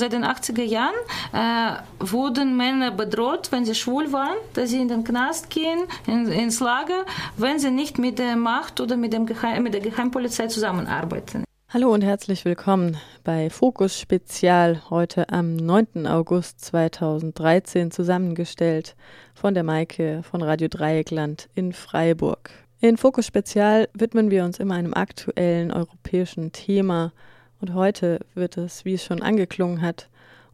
Seit den 80er Jahren äh, wurden Männer bedroht, wenn sie schwul waren, dass sie in den Knast gehen, in, ins Lager, wenn sie nicht mit der Macht oder mit, dem Geheim, mit der Geheimpolizei zusammenarbeiten. Hallo und herzlich willkommen bei Fokus Spezial heute am 9. August 2013 zusammengestellt von der Maike von Radio Dreieckland in Freiburg. In Fokus Spezial widmen wir uns immer einem aktuellen europäischen Thema und heute wird es, wie es schon angeklungen hat,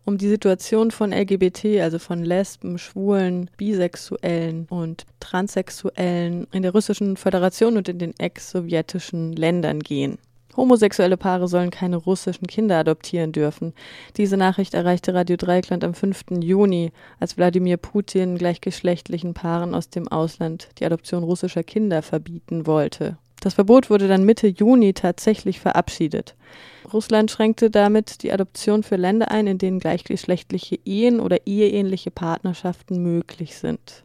um die Situation von LGBT, also von Lesben, Schwulen, Bisexuellen und Transsexuellen in der Russischen Föderation und in den ex-sowjetischen Ländern gehen. Homosexuelle Paare sollen keine russischen Kinder adoptieren dürfen. Diese Nachricht erreichte Radio Dreieckland am 5. Juni, als Wladimir Putin gleichgeschlechtlichen Paaren aus dem Ausland die Adoption russischer Kinder verbieten wollte. Das Verbot wurde dann Mitte Juni tatsächlich verabschiedet. Russland schränkte damit die Adoption für Länder ein, in denen gleichgeschlechtliche Ehen oder eheähnliche Partnerschaften möglich sind.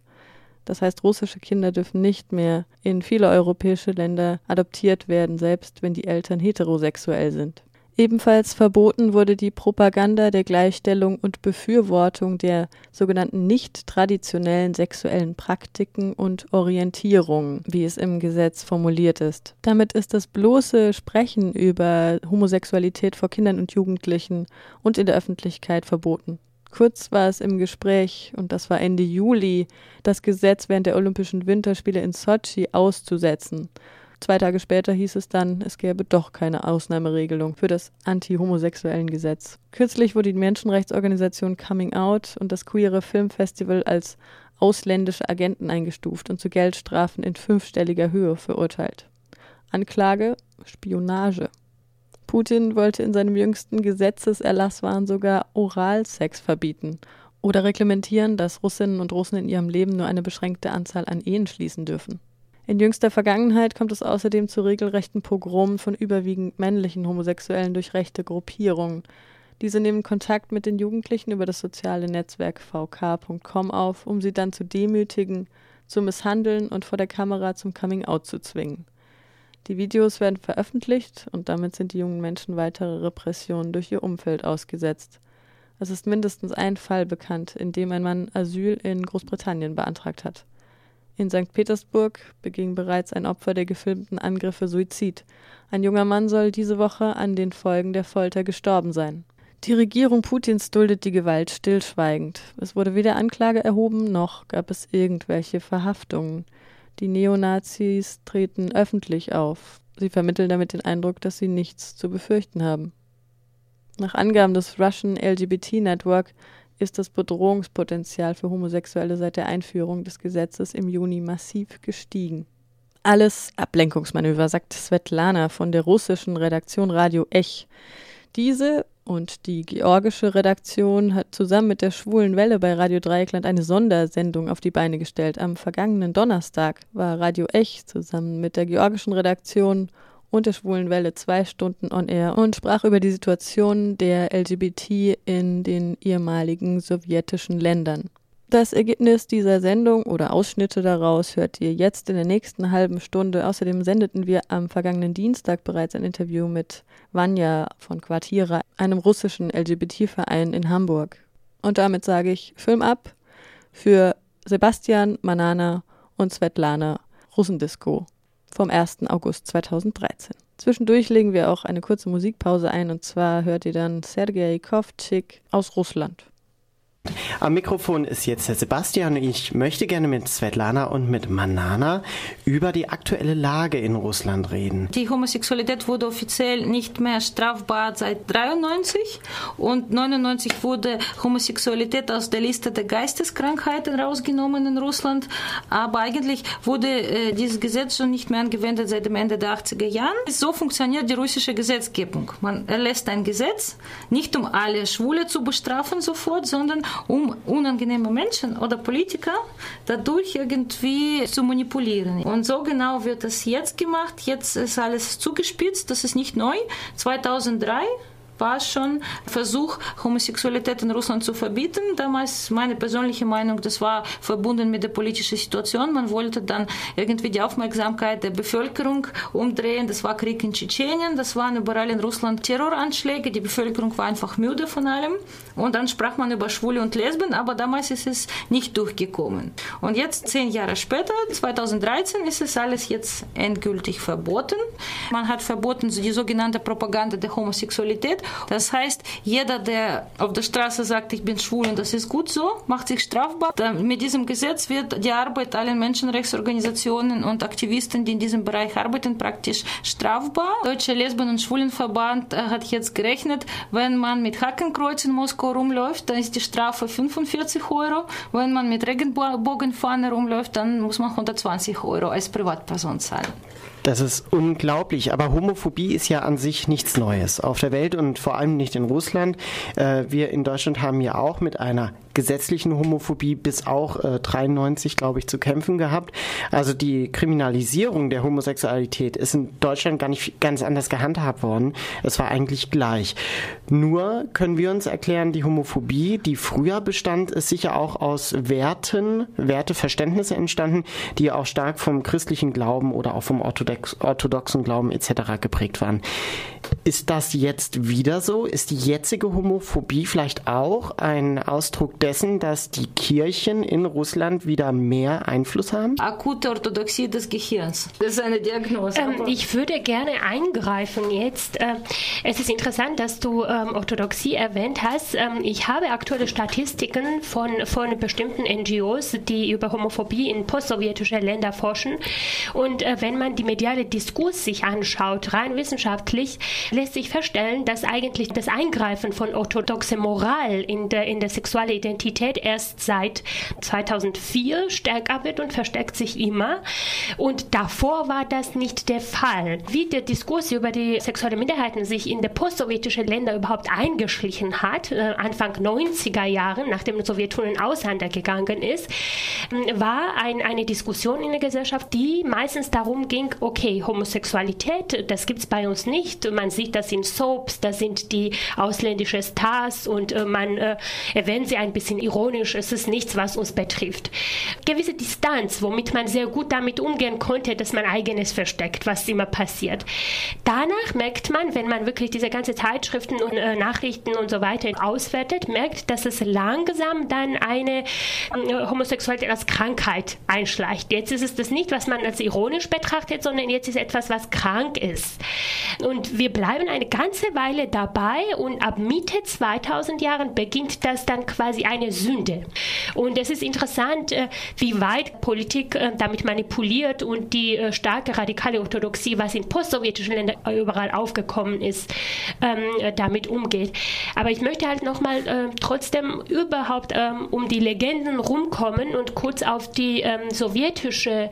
Das heißt, russische Kinder dürfen nicht mehr in viele europäische Länder adoptiert werden, selbst wenn die Eltern heterosexuell sind. Ebenfalls verboten wurde die Propaganda der Gleichstellung und Befürwortung der sogenannten nicht traditionellen sexuellen Praktiken und Orientierungen, wie es im Gesetz formuliert ist. Damit ist das bloße Sprechen über Homosexualität vor Kindern und Jugendlichen und in der Öffentlichkeit verboten. Kurz war es im Gespräch, und das war Ende Juli, das Gesetz während der Olympischen Winterspiele in Sochi auszusetzen. Zwei Tage später hieß es dann, es gäbe doch keine Ausnahmeregelung für das anti-homosexuellen Gesetz. Kürzlich wurde die Menschenrechtsorganisation Coming Out und das Queere Filmfestival als ausländische Agenten eingestuft und zu Geldstrafen in fünfstelliger Höhe verurteilt. Anklage Spionage. Putin wollte in seinem jüngsten Gesetzeserlasswahn sogar Oralsex verbieten oder reglementieren, dass Russinnen und Russen in ihrem Leben nur eine beschränkte Anzahl an Ehen schließen dürfen. In jüngster Vergangenheit kommt es außerdem zu regelrechten Pogromen von überwiegend männlichen Homosexuellen durch rechte Gruppierungen. Diese nehmen Kontakt mit den Jugendlichen über das soziale Netzwerk vk.com auf, um sie dann zu demütigen, zu misshandeln und vor der Kamera zum Coming-out zu zwingen. Die Videos werden veröffentlicht und damit sind die jungen Menschen weitere Repressionen durch ihr Umfeld ausgesetzt. Es ist mindestens ein Fall bekannt, in dem ein Mann Asyl in Großbritannien beantragt hat. In St. Petersburg beging bereits ein Opfer der gefilmten Angriffe Suizid. Ein junger Mann soll diese Woche an den Folgen der Folter gestorben sein. Die Regierung Putins duldet die Gewalt stillschweigend. Es wurde weder Anklage erhoben, noch gab es irgendwelche Verhaftungen. Die Neonazis treten öffentlich auf. Sie vermitteln damit den Eindruck, dass sie nichts zu befürchten haben. Nach Angaben des Russian LGBT Network ist das Bedrohungspotenzial für Homosexuelle seit der Einführung des Gesetzes im Juni massiv gestiegen. Alles Ablenkungsmanöver, sagt Svetlana von der russischen Redaktion Radio Ech. Diese und die georgische Redaktion hat zusammen mit der Schwulen Welle bei Radio Dreieckland eine Sondersendung auf die Beine gestellt. Am vergangenen Donnerstag war Radio Ech zusammen mit der georgischen Redaktion und der Schwulen Welle zwei Stunden on air und sprach über die Situation der LGBT in den ehemaligen sowjetischen Ländern. Das Ergebnis dieser Sendung oder Ausschnitte daraus hört ihr jetzt in der nächsten halben Stunde. Außerdem sendeten wir am vergangenen Dienstag bereits ein Interview mit Vanya von Quartira, einem russischen LGBT-Verein in Hamburg. Und damit sage ich Film ab für Sebastian, Manana und Svetlana Russendisco vom 1. August 2013. Zwischendurch legen wir auch eine kurze Musikpause ein und zwar hört ihr dann Sergei Kovtschik aus Russland. Am Mikrofon ist jetzt der Sebastian ich möchte gerne mit Svetlana und mit Manana über die aktuelle Lage in Russland reden. Die Homosexualität wurde offiziell nicht mehr strafbar seit 93 und 99 wurde Homosexualität aus der Liste der Geisteskrankheiten rausgenommen in Russland, aber eigentlich wurde äh, dieses Gesetz schon nicht mehr angewendet seit dem Ende der 80er Jahren. So funktioniert die russische Gesetzgebung. Man erlässt ein Gesetz, nicht um alle Schwule zu bestrafen sofort, sondern um unangenehme Menschen oder Politiker dadurch irgendwie zu manipulieren. Und so genau wird das jetzt gemacht. Jetzt ist alles zugespitzt. Das ist nicht neu. 2003 war schon Versuch, Homosexualität in Russland zu verbieten. Damals meine persönliche Meinung, das war verbunden mit der politischen Situation. Man wollte dann irgendwie die Aufmerksamkeit der Bevölkerung umdrehen. Das war Krieg in Tschetschenien, das waren überall in Russland Terroranschläge. Die Bevölkerung war einfach müde von allem. Und dann sprach man über Schwule und Lesben, aber damals ist es nicht durchgekommen. Und jetzt, zehn Jahre später, 2013, ist es alles jetzt endgültig verboten. Man hat verboten die sogenannte Propaganda der Homosexualität das heißt, jeder, der auf der Straße sagt, ich bin schwul und das ist gut so, macht sich strafbar. Mit diesem Gesetz wird die Arbeit allen Menschenrechtsorganisationen und Aktivisten, die in diesem Bereich arbeiten, praktisch strafbar. Deutscher Lesben- und Schwulenverband äh, hat jetzt gerechnet, wenn man mit Hakenkreuz in Moskau rumläuft, dann ist die Strafe 45 Euro. Wenn man mit Regenbogenfahne rumläuft, dann muss man 120 Euro als Privatperson zahlen. Das ist unglaublich, aber Homophobie ist ja an sich nichts Neues auf der Welt und vor allem nicht in Russland. Äh, wir in Deutschland haben ja auch mit einer gesetzlichen Homophobie bis auch äh, 93, glaube ich, zu kämpfen gehabt. Also die Kriminalisierung der Homosexualität ist in Deutschland gar nicht ganz anders gehandhabt worden. Es war eigentlich gleich. Nur können wir uns erklären, die Homophobie, die früher bestand, ist sicher auch aus Werten, Werteverständnisse entstanden, die auch stark vom christlichen Glauben oder auch vom orthodox, orthodoxen Glauben etc. geprägt waren. Ist das jetzt wieder so? Ist die jetzige Homophobie vielleicht auch ein Ausdruck dessen, dass die Kirchen in Russland wieder mehr Einfluss haben? Akute Orthodoxie des Gehirns. Das ist eine Diagnose. Ähm, ich würde gerne eingreifen jetzt. Äh, es ist interessant, dass du ähm, Orthodoxie erwähnt hast. Ähm, ich habe aktuelle Statistiken von, von bestimmten NGOs, die über Homophobie in postsowjetische Länder forschen. Und äh, wenn man die mediale Diskurs sich anschaut, rein wissenschaftlich, lässt sich feststellen, dass eigentlich das Eingreifen von orthodoxer Moral in der, in der Sexualität Identität erst seit 2004 stärker wird und verstärkt sich immer. Und davor war das nicht der Fall. Wie der Diskurs über die sexuellen Minderheiten sich in der postsowjetischen Länder überhaupt eingeschlichen hat, äh, Anfang 90er Jahren, nachdem die Sowjetunion auseinandergegangen ist, war ein, eine Diskussion in der Gesellschaft, die meistens darum ging, okay, Homosexualität, das gibt es bei uns nicht. Man sieht das in Soaps, da sind die ausländischen Stars und äh, man äh, erwähnt sie ein bisschen bisschen ironisch, es ist nichts, was uns betrifft. Gewisse Distanz, womit man sehr gut damit umgehen konnte, dass man eigenes versteckt, was immer passiert. Danach merkt man, wenn man wirklich diese ganze Zeitschriften und äh, Nachrichten und so weiter auswertet, merkt, dass es langsam dann eine äh, Homosexualität als Krankheit einschleicht. Jetzt ist es das nicht, was man als ironisch betrachtet, sondern jetzt ist etwas, was krank ist. Und wir bleiben eine ganze Weile dabei und ab Mitte 2000 Jahren beginnt das dann quasi eine Sünde. Und es ist interessant, äh, wie weit Politik äh, damit manipuliert und die äh, starke radikale Orthodoxie, was in postsowjetischen Ländern überall aufgekommen ist, ähm, damit umgeht. Aber ich möchte halt nochmal trotzdem überhaupt ähm, um die Legenden rumkommen und kurz auf die ähm, sowjetische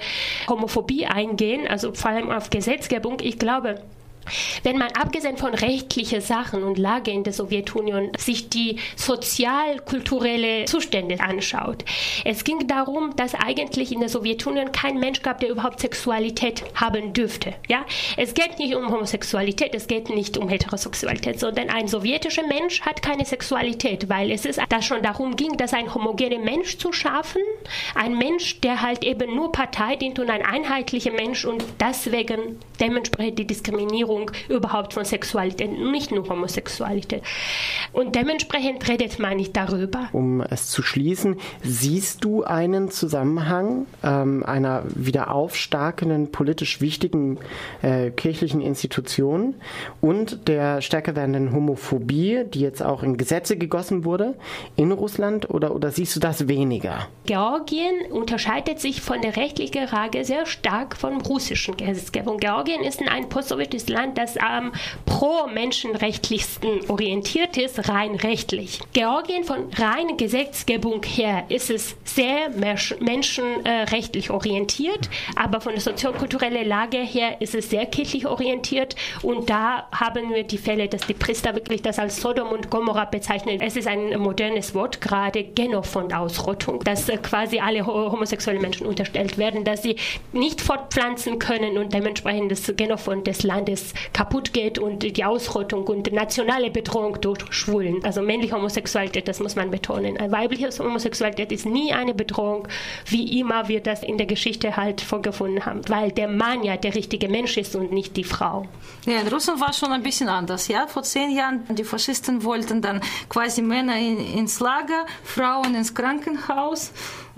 Homophobie eingehen, also vor allem auf Gesetzgebung. Ich glaube, wenn man abgesehen von rechtlichen Sachen und Lage in der Sowjetunion sich die sozial-kulturelle Zustände anschaut, es ging darum, dass eigentlich in der Sowjetunion kein Mensch gab, der überhaupt Sexualität haben dürfte. Ja? Es geht nicht um Homosexualität, es geht nicht um Heterosexualität, sondern ein sowjetischer Mensch hat keine Sexualität, weil es ist, dass schon darum ging, dass ein homogener Mensch zu schaffen, ein Mensch, der halt eben nur Partei dient und ein einheitlicher Mensch und deswegen dementsprechend die Diskriminierung Definition überhaupt von Sexualität, nicht nur Homosexualität. Und dementsprechend redet man nicht darüber. Um es zu schließen, siehst du einen Zusammenhang ähm, einer wieder aufstarkenden, politisch wichtigen äh, kirchlichen Institution und der stärker werdenden Homophobie, die jetzt auch in Gesetze gegossen wurde in Russland, oder, oder siehst du das weniger? Georgien unterscheidet sich von der rechtlichen Lage sehr stark von russischen Gesetzgebung. Georgien ist ein postsowjetisches Land, Land, das am pro-menschenrechtlichsten orientiert ist, rein rechtlich. Georgien von reiner Gesetzgebung her ist es sehr menschenrechtlich orientiert, aber von der soziokulturellen Lage her ist es sehr kirchlich orientiert und da haben wir die Fälle, dass die Priester wirklich das als Sodom und Gomorra bezeichnen. Es ist ein modernes Wort, gerade Genofond-Ausrottung, dass äh, quasi alle homosexuellen Menschen unterstellt werden, dass sie nicht fortpflanzen können und dementsprechend das Genofond des Landes kaputt geht und die Ausrottung und nationale Bedrohung durch Schwulen. Also männliche Homosexualität, das muss man betonen. Weibliche Homosexualität ist nie eine Bedrohung, wie immer wir das in der Geschichte halt vorgefunden haben, weil der Mann ja der richtige Mensch ist und nicht die Frau. Ja, in Russland war es schon ein bisschen anders. Ja, vor zehn Jahren die Faschisten wollten dann quasi Männer in, ins Lager, Frauen ins Krankenhaus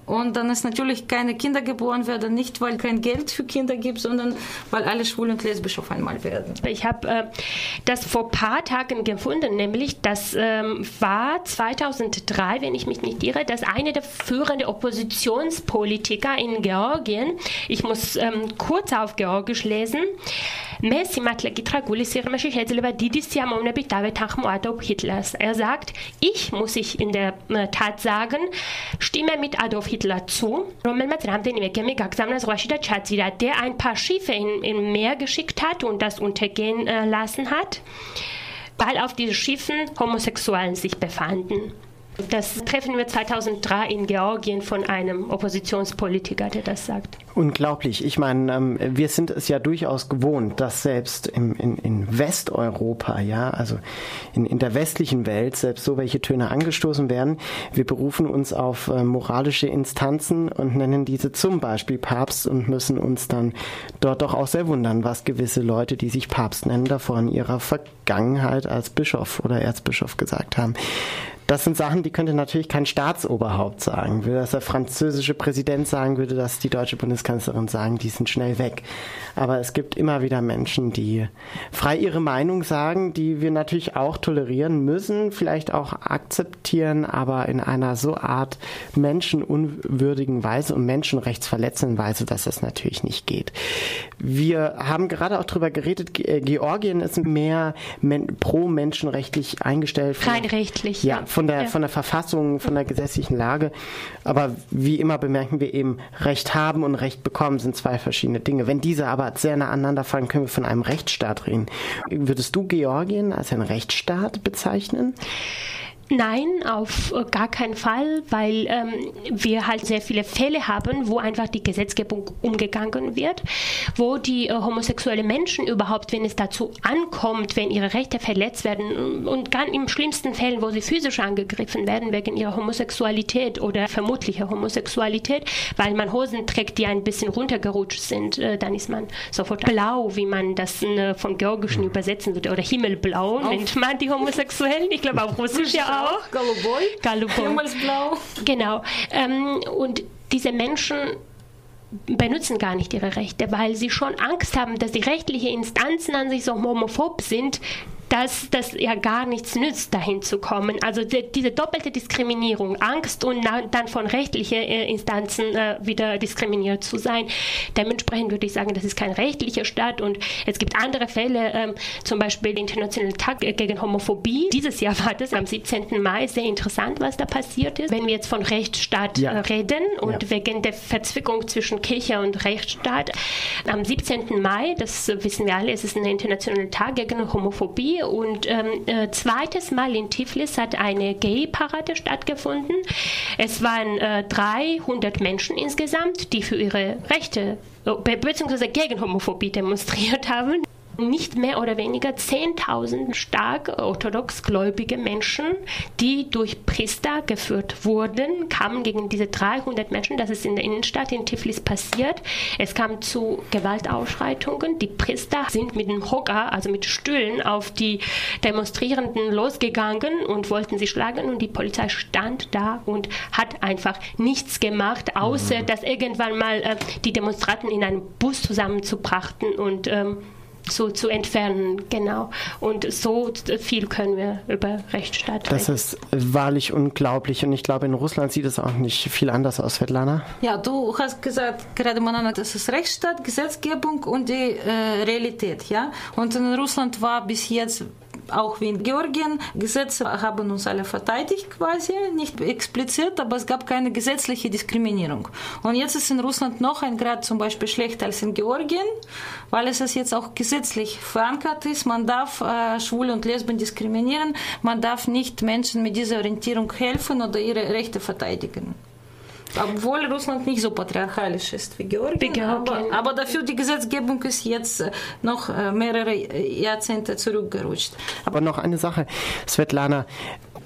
und dann ist natürlich keine Kinder geboren werden, nicht weil kein Geld für Kinder gibt, sondern weil alle schwul und lesbisch auf einmal werden. Ich habe äh, das vor ein paar Tagen gefunden, nämlich das ähm, war 2003, wenn ich mich nicht irre, dass eine der führenden Oppositionspolitiker in Georgien, ich muss ähm, kurz auf Georgisch lesen, მეც სიმართლე გითხრა გულისიღრმეში შეიძლება დიდი სიამოვნებით დავეთანხმო Adolf Hitlers. Er sagt, ich muss ich in der äh, Tat sagen, stimme mit Adolf Hitler zu, რომელმაც რამდენიმე გემი გაგზავნა ზღვაში და ჩაძირა, der ein paar Schiffe in, in Meer geschickt hat und das untergehen äh, lassen hat, weil auf diesen Schiffen Homosexuellen sich befanden. Das treffen wir 2003 in Georgien von einem Oppositionspolitiker, der das sagt. Unglaublich. Ich meine, ähm, wir sind es ja durchaus gewohnt, dass selbst im, in, in Westeuropa, ja, also in, in der westlichen Welt, selbst so welche Töne angestoßen werden. Wir berufen uns auf äh, moralische Instanzen und nennen diese zum Beispiel Papst und müssen uns dann dort doch auch sehr wundern, was gewisse Leute, die sich Papst nennen, davor in ihrer Vergangenheit als Bischof oder Erzbischof gesagt haben. Das sind Sachen, die könnte natürlich kein Staatsoberhaupt sagen. Würde das der französische Präsident sagen, würde das die deutsche Bundeskanzlerin sagen, die sind schnell weg. Aber es gibt immer wieder Menschen, die frei ihre Meinung sagen, die wir natürlich auch tolerieren müssen, vielleicht auch akzeptieren, aber in einer so Art menschenunwürdigen Weise und menschenrechtsverletzenden Weise, dass das natürlich nicht geht. Wir haben gerade auch darüber geredet, äh, Georgien ist mehr pro-menschenrechtlich eingestellt. Rein rechtlich. Ja, von der, ja. von der Verfassung, von der gesetzlichen Lage. Aber wie immer bemerken wir eben, Recht haben und Recht bekommen sind zwei verschiedene Dinge. Wenn diese aber sehr nah aneinander fallen, können wir von einem Rechtsstaat reden. Würdest du Georgien als einen Rechtsstaat bezeichnen? Nein, auf äh, gar keinen Fall, weil ähm, wir halt sehr viele Fälle haben, wo einfach die Gesetzgebung umgegangen wird, wo die äh, homosexuelle Menschen überhaupt, wenn es dazu ankommt, wenn ihre Rechte verletzt werden und ganz im schlimmsten Fällen, wo sie physisch angegriffen werden wegen ihrer Homosexualität oder vermutlicher Homosexualität, weil man Hosen trägt, die ein bisschen runtergerutscht sind, äh, dann ist man sofort blau, wie man das äh, vom Georgischen übersetzen würde, oder himmelblau nennt man die Homosexuellen. Ich glaube auf Russisch ja auch auch. Galuboi. Galuboi. Himmelsblau. Genau. Ähm, und diese Menschen benutzen gar nicht ihre Rechte, weil sie schon Angst haben, dass die rechtlichen Instanzen an sich so homophob sind, dass das ja gar nichts nützt, dahin zu kommen. Also die, diese doppelte Diskriminierung, Angst und dann von rechtlichen äh, Instanzen äh, wieder diskriminiert zu sein. Dementsprechend würde ich sagen, das ist kein rechtlicher Staat und es gibt andere Fälle, ähm, zum Beispiel den Internationalen Tag gegen Homophobie. Dieses Jahr war das am 17. Mai sehr interessant, was da passiert ist. Wenn wir jetzt von Rechtsstaat ja. äh, reden und ja. wegen der Verzwickung zwischen Kirche und Rechtsstaat, am 17. Mai, das wissen wir alle, es ist ein internationaler Tag gegen Homophobie und ähm, äh, zweites Mal in Tiflis hat eine Gay-Parade stattgefunden. Es waren äh, 300 Menschen insgesamt, die für ihre Rechte äh, bzw. gegen Homophobie demonstriert haben nicht mehr oder weniger 10.000 stark orthodox gläubige Menschen, die durch Priester geführt wurden, kamen gegen diese 300 Menschen. Das ist in der Innenstadt in Tiflis passiert. Es kam zu Gewaltausschreitungen. Die Priester sind mit dem Hocker, also mit Stühlen, auf die Demonstrierenden losgegangen und wollten sie schlagen. Und die Polizei stand da und hat einfach nichts gemacht, außer mhm. dass irgendwann mal äh, die Demonstranten in einen Bus zusammenzubrachten und ähm, zu, zu entfernen. Genau. Und so viel können wir über Rechtsstaat Das ist wahrlich unglaublich und ich glaube, in Russland sieht es auch nicht viel anders aus, Svetlana. Ja, du hast gesagt, gerade Manana, das ist Rechtsstaat, Gesetzgebung und die äh, Realität, ja. Und in Russland war bis jetzt auch wie in Georgien. Gesetze haben uns alle verteidigt quasi, nicht explizit, aber es gab keine gesetzliche Diskriminierung. Und jetzt ist in Russland noch ein Grad zum Beispiel schlechter als in Georgien, weil es jetzt auch gesetzlich verankert ist. Man darf äh, Schwule und Lesben diskriminieren, man darf nicht Menschen mit dieser Orientierung helfen oder ihre Rechte verteidigen. Obwohl Russland nicht so patriarchalisch ist wie Georgien, Wie Georgien. Aber, aber dafür die Gesetzgebung ist jetzt noch mehrere Jahrzehnte zurückgerutscht. Aber noch eine Sache, Svetlana,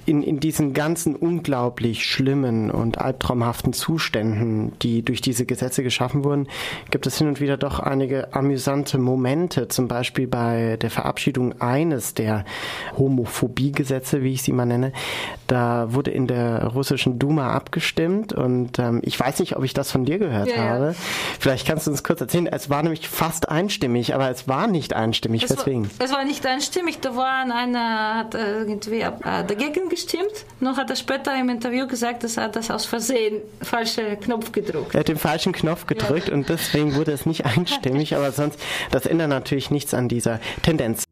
in, in diesen ganzen unglaublich schlimmen und albtraumhaften Zuständen, die durch diese Gesetze geschaffen wurden, gibt es hin und wieder doch einige amüsante Momente, zum Beispiel bei der Verabschiedung eines der Homophobie-Gesetze, wie ich sie mal nenne. Da wurde in der russischen Duma abgestimmt und ähm, ich weiß nicht, ob ich das von dir gehört Ja, ja. habe. Vielleicht kannst du uns kurz erzählen. Es war nämlich fast einstimmig, aber es war nicht einstimmig. Es war, Weswegen? es war nicht einstimmig, da war einer, hat irgendwie äh, dagegen gestimmt. Noch hat er später im Interview gesagt, dass er das aus Versehen falsche Knopf gedruckt. Er hat den falschen Knopf gedrückt und deswegen wurde es nicht einstimmig, aber sonst, das ändert natürlich nichts an dieser Tendenz.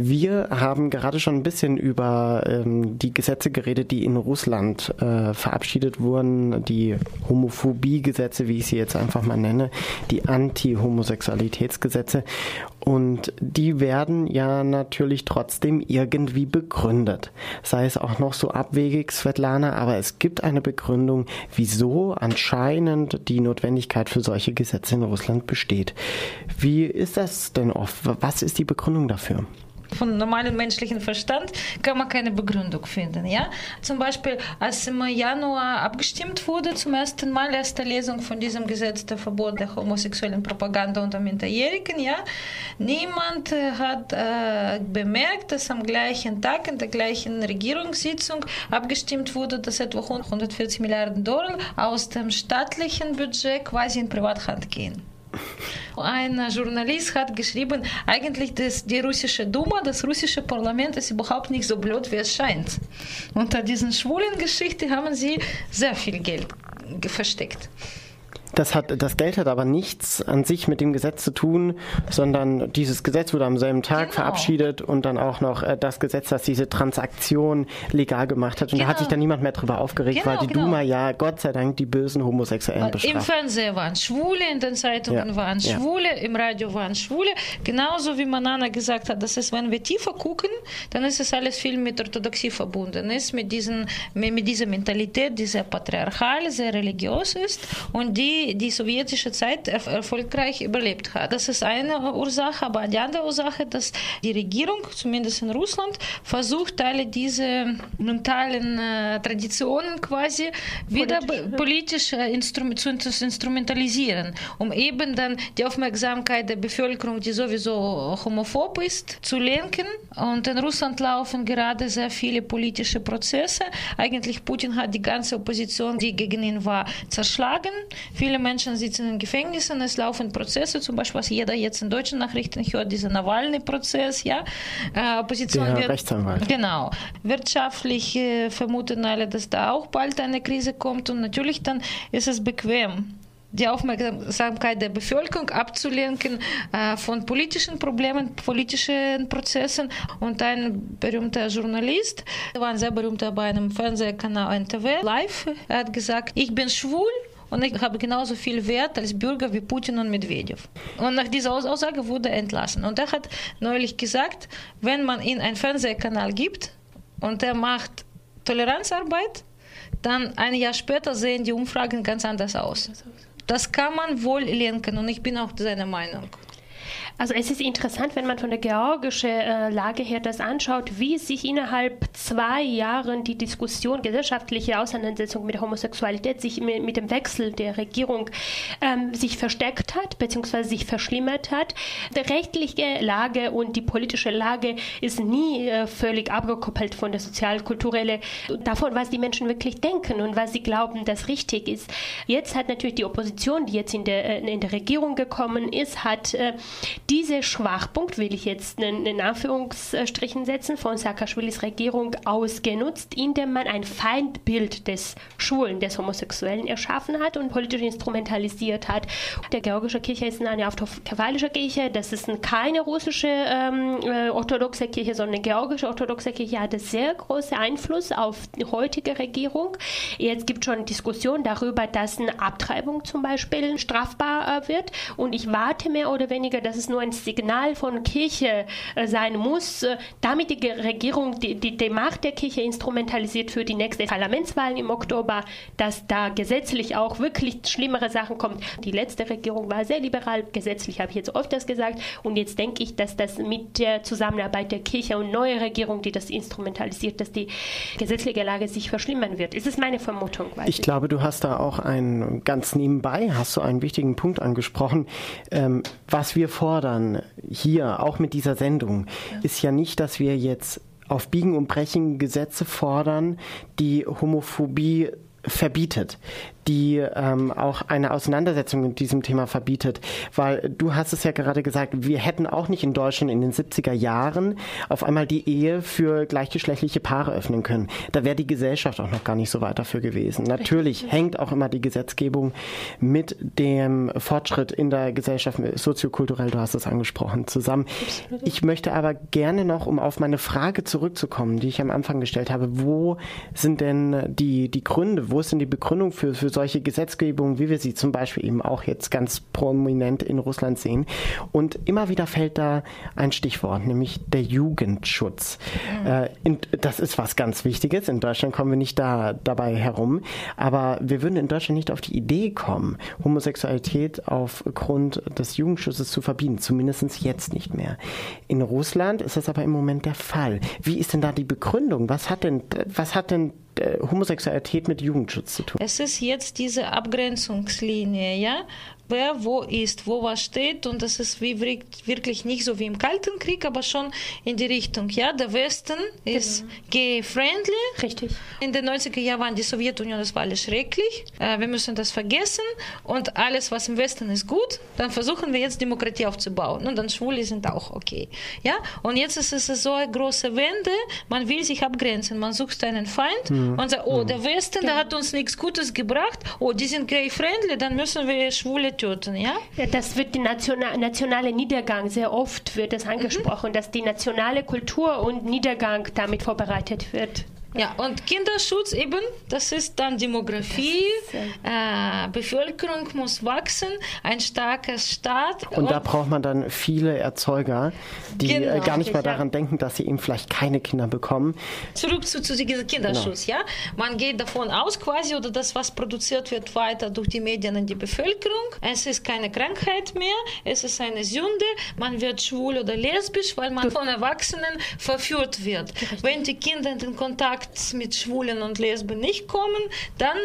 Wir haben gerade schon ein bisschen über ähm, die Gesetze geredet, die in Russland äh, verabschiedet wurden, die Homophobie-Gesetze, wie ich sie jetzt einfach mal nenne, die Anti-Homosexualitätsgesetze. Und die werden ja natürlich trotzdem irgendwie begründet. Sei es auch noch so abwegig, Svetlana, aber es gibt eine Begründung, wieso anscheinend die Notwendigkeit für solche Gesetze in Russland besteht. Wie ist das denn oft? Was ist die Begründung dafür? Von normalem menschlichen Verstand kann man keine Begründung finden. Ja? Zum Beispiel, als im Januar abgestimmt wurde, zum ersten Mal erste Lesung von diesem Gesetz der Verbot der homosexuellen Propaganda unter Minderjährigen, ja, niemand äh, hat äh, bemerkt, dass am gleichen Tag in der gleichen Regierungssitzung abgestimmt wurde, dass etwa 140 Milliarden Dollar aus dem staatlichen Budget quasi in Privathand gehen. Ein Journalist hat geschrieben, eigentlich das, die russische Duma, das russische Parlament ist überhaupt nicht so blöd, wie es scheint. Unter diesen schwulen Geschichte haben sie sehr viel Geld versteckt. Das, hat, das Geld hat aber nichts an sich mit dem Gesetz zu tun, sondern dieses Gesetz wurde am selben Tag genau. verabschiedet und dann auch noch äh, das Gesetz, das diese Transaktion legal gemacht hat. Und genau. da hat sich genau. dann niemand mehr drüber aufgeregt, genau, weil die genau. Duma ja Gott sei Dank die bösen Homosexuellen bestraft. Im Fernsehen waren Schwule, in den Zeitungen ja. waren Schwule, ja. im Radio waren Schwule. Genauso wie Manana gesagt hat, dass es, wenn wir tiefer gucken, dann ist es alles viel mit Orthodoxie verbunden ist, mit, diesen, mit dieser Mentalität, die sehr patriarchal, sehr religiös ist und die die sowjetische Zeit erfolgreich überlebt hat. Das ist eine Ursache, aber die andere Ursache, dass die Regierung, zumindest in Russland, versucht, alle diese mentalen äh, Traditionen quasi wieder politisch, äh, instrum zu instrumentalisieren, um eben dann die Aufmerksamkeit der Bevölkerung, die sowieso homophob ist, zu lenken. Und in Russland laufen gerade sehr viele politische Prozesse. Eigentlich Putin hat die ganze Opposition, die gegen ihn war, zerschlagen. Viele Viele Menschen sitzen in Gefängnissen, es laufen Prozesse, zum Beispiel, was jeder jetzt in deutschen Nachrichten hört, dieser Nawalny-Prozess, ja. Äh, Opposition Der wird, Rechtsanwalt. Genau. Wirtschaftlich äh, vermuten alle, dass da auch bald eine Krise kommt und natürlich dann ist es bequem die Aufmerksamkeit der Bevölkerung abzulenken äh, von politischen Problemen, politischen Prozessen. Und ein berühmter Journalist, der war ein sehr berühmter bei einem Fernsehkanal NTV live, er hat gesagt, ich bin schwul und ich habe genauso viel Wert als Bürger wie Putin und Medvedev. Und nach dieser Aussage wurde er entlassen. Und er hat neulich gesagt, wenn man ihm einen Fernsehkanal gibt und er macht Toleranzarbeit, dann ein Jahr später sehen die Umfragen ganz anders aus. Das kann man wohl lenken und ich bin auch seiner Meinung. Also es ist interessant, wenn man von der georgischen äh, Lage her das anschaut, wie sich innerhalb zwei Jahren die Diskussion, gesellschaftliche Auseinandersetzung mit Homosexualität sich mit, dem Wechsel der Regierung ähm, sich verstärkt hat, beziehungsweise sich verschlimmert hat. Die rechtliche Lage und die politische Lage ist nie äh, völlig abgekoppelt von der sozial-kulturellen, davon, was die Menschen wirklich denken und was sie glauben, das richtig ist. Jetzt hat natürlich die Opposition, die jetzt in der, äh, in der Regierung gekommen ist, hat äh, dieser Schwachpunkt, will ich jetzt in Anführungsstrichen setzen, von Saakashvilis Regierung ausgenutzt, indem man ein Feindbild des Schwulen, des Homosexuellen erschaffen hat und politisch instrumentalisiert hat. Der georgische Kirche ist eine autokefalische Kirche, das ist keine russische ähm, äh, orthodoxe Kirche, sondern eine georgische orthodoxe Kirche hat sehr großen Einfluss auf die heutige Regierung. Jetzt gibt es schon Diskussionen darüber, dass eine Abtreibung zum Beispiel strafbar äh, wird und ich warte mehr oder weniger, dass es nur nur ein Signal von Kirche äh, sein muss, äh, damit die Regierung die, die, die Macht der Kirche instrumentalisiert für die nächsten Parlamentswahlen im Oktober, dass da gesetzlich auch wirklich schlimmere Sachen kommen. Die letzte Regierung war sehr liberal, gesetzlich habe ich jetzt öfters gesagt und jetzt denke ich, dass das mit der Zusammenarbeit der Kirche und neue Regierung, die das instrumentalisiert, dass die gesetzliche Lage sich verschlimmern wird. Ist es meine Vermutung? Ich, ich, glaube, du hast da auch einen ganz nebenbei, hast du einen wichtigen Punkt angesprochen, ähm, was wir fordern fordern hier, auch mit dieser Sendung, ja. ist ja nicht, dass wir jetzt auf Biegen und Brechen Gesetze fordern, die Homophobie verbietet die ähm, auch eine Auseinandersetzung mit diesem Thema verbietet. Weil du hast es ja gerade gesagt, wir hätten auch nicht in Deutschland in den 70er Jahren auf einmal die Ehe für gleichgeschlechtliche Paare öffnen können. Da wäre die Gesellschaft auch noch gar nicht so weit dafür gewesen. Natürlich hängt auch immer die Gesetzgebung mit dem Fortschritt in der Gesellschaft, soziokulturell, du hast es angesprochen, zusammen. Ich möchte aber gerne noch, um auf meine Frage zurückzukommen, die ich am Anfang gestellt habe, wo sind denn die, die Gründe, wo ist denn die Begründung für, für solche Gesetzgebung, wie wir sie zum Beispiel eben auch jetzt ganz prominent in Russland sehen. Und immer wieder fällt da ein Stichwort, nämlich der Jugendschutz. Mhm. Äh, das ist was ganz Wichtiges. In Deutschland kommen wir nicht da dabei herum. Aber wir würden in Deutschland nicht auf die Idee kommen, Homosexualität aufgrund des Jugendschutzes zu verbieten. Zumindest jetzt nicht mehr. In Russland ist das aber im Moment der Fall. Wie ist denn da die Begründung? Was hat denn, was hat denn äh, Homosexualität mit Jugendschutz zu tun? Es ist jetzt diese Abgrenzungslinie, ja, wer wo ist, wo was steht und das ist wie wirklich nicht so wie im Kalten Krieg, aber schon in die Richtung, ja, der Westen ist genau. gay-friendly. Richtig. In den 90er Jahren waren die Sowjetunion, das war alles schrecklich. Äh, wir müssen das vergessen und alles, was im Westen ist gut, dann versuchen wir jetzt Demokratie aufzubauen und dann Schwule sind auch okay, ja. Und jetzt ist es so eine große Wende, man will sich abgrenzen, man sucht einen Feind mhm. Und sagt, oh, der Westen, der hat uns nichts Gutes gebracht, oh, die sind gay-friendly, dann müssen wir Schwule töten, ja? ja das wird der national, nationale Niedergang, sehr oft wird es angesprochen, mhm. dass die nationale Kultur und Niedergang damit vorbereitet wird. Ja, und Kinderschutz eben, das ist dann Demografie, äh, Bevölkerung muss wachsen, ein starker Staat. Und, und da braucht man dann viele Erzeuger, die äh, genau, gar nicht mehr daran ja. denken, dass sie eben vielleicht keine Kinder bekommen. Zurück zu, zu diesem Kinderschutz, genau. ja. Man geht davon aus quasi, oder das, was produziert wird, weiter durch die Medien in die Bevölkerung. Es ist keine Krankheit mehr, es ist eine Sünde, man wird schwul oder lesbisch, weil man von Erwachsenen verführt wird. Wenn die Kinder in den Kontakt mit Schwulen und Lesben nicht kommen, dann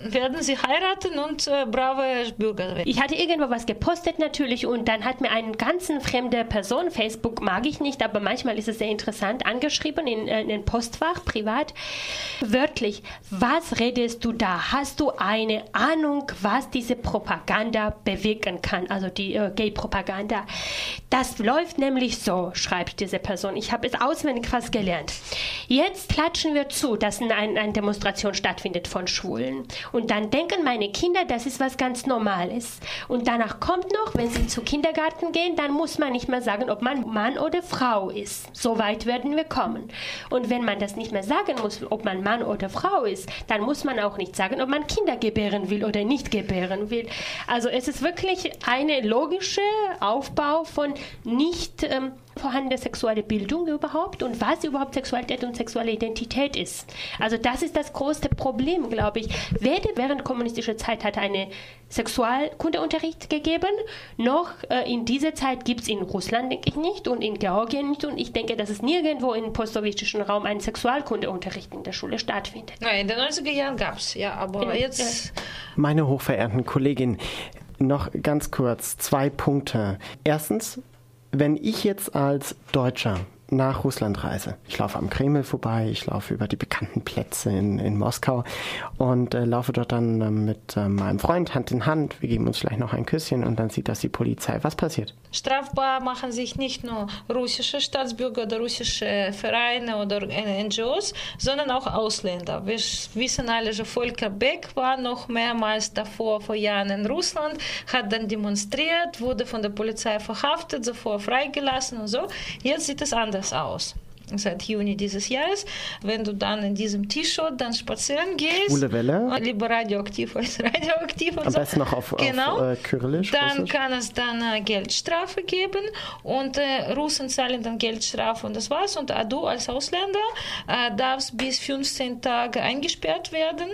werden sie heiraten und äh, brave Bürger werden. Ich hatte irgendwo was gepostet natürlich und dann hat mir eine ganz fremde Person, Facebook mag ich nicht, aber manchmal ist es sehr interessant, angeschrieben in, äh, in ein Postfach, privat, wörtlich, was redest du da? Hast du eine Ahnung, was diese Propaganda bewirken kann, also die äh, Gay-Propaganda? Das läuft nämlich so, schreibt diese Person. Ich habe es auswendig fast gelernt. Jetzt klatschen wir zu, dass eine, eine Demonstration stattfindet von Schwulen. Und dann denken meine Kinder, das ist was ganz Normales. Und danach kommt noch, wenn sie zu Kindergarten gehen, dann muss man nicht mehr sagen, ob man Mann oder Frau ist. So weit werden wir kommen. Und wenn man das nicht mehr sagen muss, ob man Mann oder Frau ist, dann muss man auch nicht sagen, ob man Kinder gebären will oder nicht gebären will. Also es ist wirklich eine logische Aufbau von nicht ähm, vorhandene sexuelle Bildung überhaupt und was überhaupt Sexualität und sexuelle Identität ist. Also das ist das größte Problem, glaube ich. Weder während kommunistischer Zeit hat eine Sexualkundeunterricht gegeben, noch äh, in dieser Zeit gibt es in Russland, denke ich nicht, und in Georgien nicht. Und ich denke, dass es nirgendwo im postsowjetischen Raum einen Sexualkundeunterricht in der Schule stattfindet. Nein, in den 90er Jahren gab es, ja, aber in, jetzt... Meine hochverehrten Kolleginnen, noch ganz kurz zwei Punkte. Erstens, wenn ich jetzt als Deutscher nach Russland reise. Ich laufe am Kreml vorbei, ich laufe über die bekannten Plätze in, in Moskau und äh, laufe dort dann äh, mit äh, meinem Freund Hand in Hand. Wir geben uns vielleicht noch ein Küsschen und dann sieht das die Polizei. Was passiert? Strafbar machen sich nicht nur russische Staatsbürger oder russische Vereine oder NGOs, sondern auch Ausländer. Wir wissen alle, dass Volker Beck war noch mehrmals davor, vor Jahren in Russland, hat dann demonstriert, wurde von der Polizei verhaftet, sofort freigelassen und so. Jetzt sieht es anders anders aus seit Juni dieses Jahres. Wenn du dann in diesem T-Shirt dann spazieren gehst, Schwule Welle. lieber radioaktiv als radioaktiv und Am so. besten noch auf, genau, auf äh, Kyrillisch. Dann Russisch. kann es dann äh, Geldstrafe geben und äh, Russen zahlen dann Geldstrafe und das war's. Und du als Ausländer äh, darfst bis 15 Tage eingesperrt werden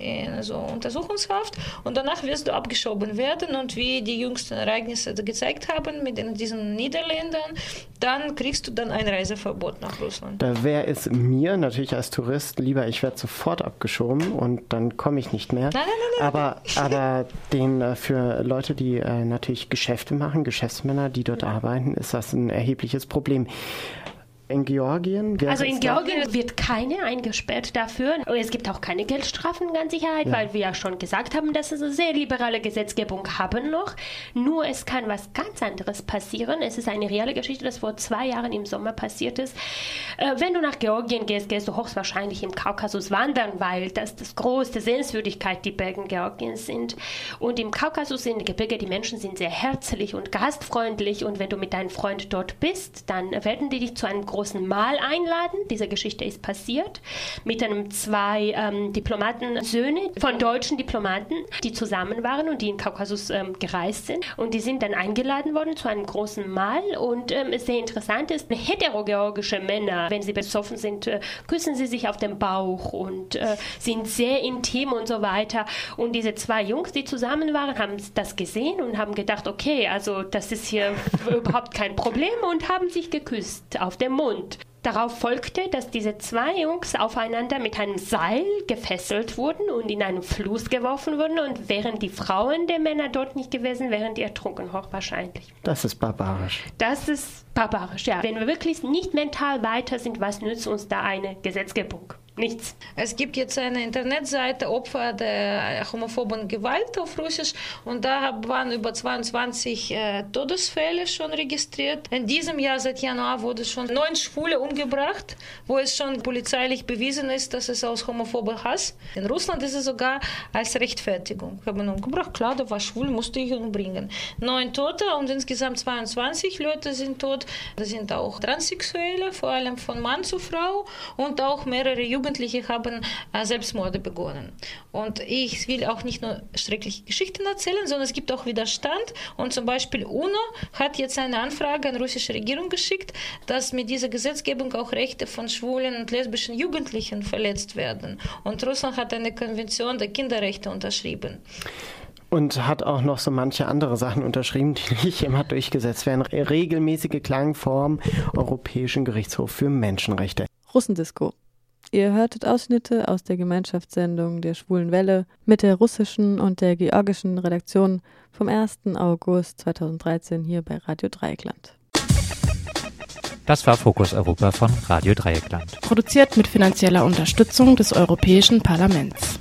in so Untersuchungshaft. Und danach wirst du abgeschoben werden. Und wie die jüngsten Ereignisse gezeigt haben mit den, diesen Niederländern, dann kriegst du dann ein Reiseverbot nach Russland. Da wäre es mir natürlich als Tourist lieber, ich werde sofort abgeschoben und dann komme ich nicht mehr. Nein, nein, nein, aber, aber den, äh, für Leute, die äh, natürlich Geschäfte machen, Geschäftsmänner, die dort arbeiten, ist das ein erhebliches Problem in Georgien? also in Georgien da? wird keine eingesperrt dafür. Es gibt auch keine Geldstrafen, ganz Sicherheit, ja. weil wir ja schon gesagt haben, dass es eine sehr liberale Gesetzgebung haben noch. Nur es kann was ganz anderes passieren. Es ist eine reale Geschichte, das vor zwei Jahren im Sommer passiert ist. Äh, wenn du nach Georgien gehst, gehst du höchstwahrscheinlich im Kaukasus wandern, weil das das größte Sehenswürdigkeit die Berge Georgiens sind. Und im Kaukasus in Gebirge, die Menschen sind sehr herzlich und gastfreundlich. Und wenn du mit deinem Freund dort bist, dann werden die dich zu einem großen großen Mahl einladen. Diese Geschichte ist passiert mit einem zwei ähm, Diplomatensöhne von deutschen Diplomaten, die zusammen waren und die in Kaukasus ähm, gereist sind. Und die sind dann eingeladen worden zu einem großen Mahl. Und ähm, sehr interessant ist, heterogeorgische Männer, wenn sie besoffen sind, äh, küssen sie sich auf den Bauch und äh, sind sehr intim und so weiter. Und diese zwei Jungs, die zusammen waren, haben das gesehen und haben gedacht, okay, also das ist hier überhaupt kein Problem und haben sich geküsst auf den Mund. Darauf folgte, dass diese zwei Jungs aufeinander mit einem Seil gefesselt wurden und in einen Fluss geworfen wurden und wären die Frauen der Männer dort nicht gewesen, wären die ertrunken, hochwahrscheinlich. Das ist barbarisch. Das ist barbarisch, ja. Wenn wir wirklich nicht mental weiter sind, was nützt uns da eine Gesetzgebung? Nichts. Es gibt jetzt eine Internetseite Opfer der homophoben Gewalt auf Russisch und da waren über 22 äh, Todesfälle schon registriert. In diesem Jahr, seit Januar, wurde schon neun Schwule umgebracht, wo es schon polizeilich bewiesen ist, dass es aus homophober Hass. In Russland ist es sogar als Rechtfertigung. Ich habe ihn umgebracht, klar, der war schwul, musste ich umbringen. Neun Tote und insgesamt 22 Leute sind tot. Das sind auch Transsexuelle, vor allem von Mann zu Frau und auch mehrere Jugendliche Jugendliche haben äh, Selbstmorde begonnen. Und ich will auch nicht nur schreckliche Geschichten erzählen, sondern es gibt auch Widerstand. Und zum Beispiel UNO hat jetzt eine Anfrage an die russische Regierung geschickt, dass mit dieser Gesetzgebung auch Rechte von schwulen und lesbischen Jugendlichen verletzt werden. Und Russland hat eine Konvention der Kinderrechte unterschrieben und hat auch noch so manche andere Sachen unterschrieben, die nicht immer durchgesetzt werden. Regelmäßige Klangform Europäischen Gerichtshof für Menschenrechte. Russendisco. Ihr hörtet Ausschnitte aus der Gemeinschaftssendung der Schwulen Welle mit der russischen und der georgischen Redaktion vom 1. August 2013 hier bei Radio Dreieckland. Das war Fokus Europa von Radio Dreieckland. Produziert mit finanzieller Unterstützung des Europäischen Parlaments.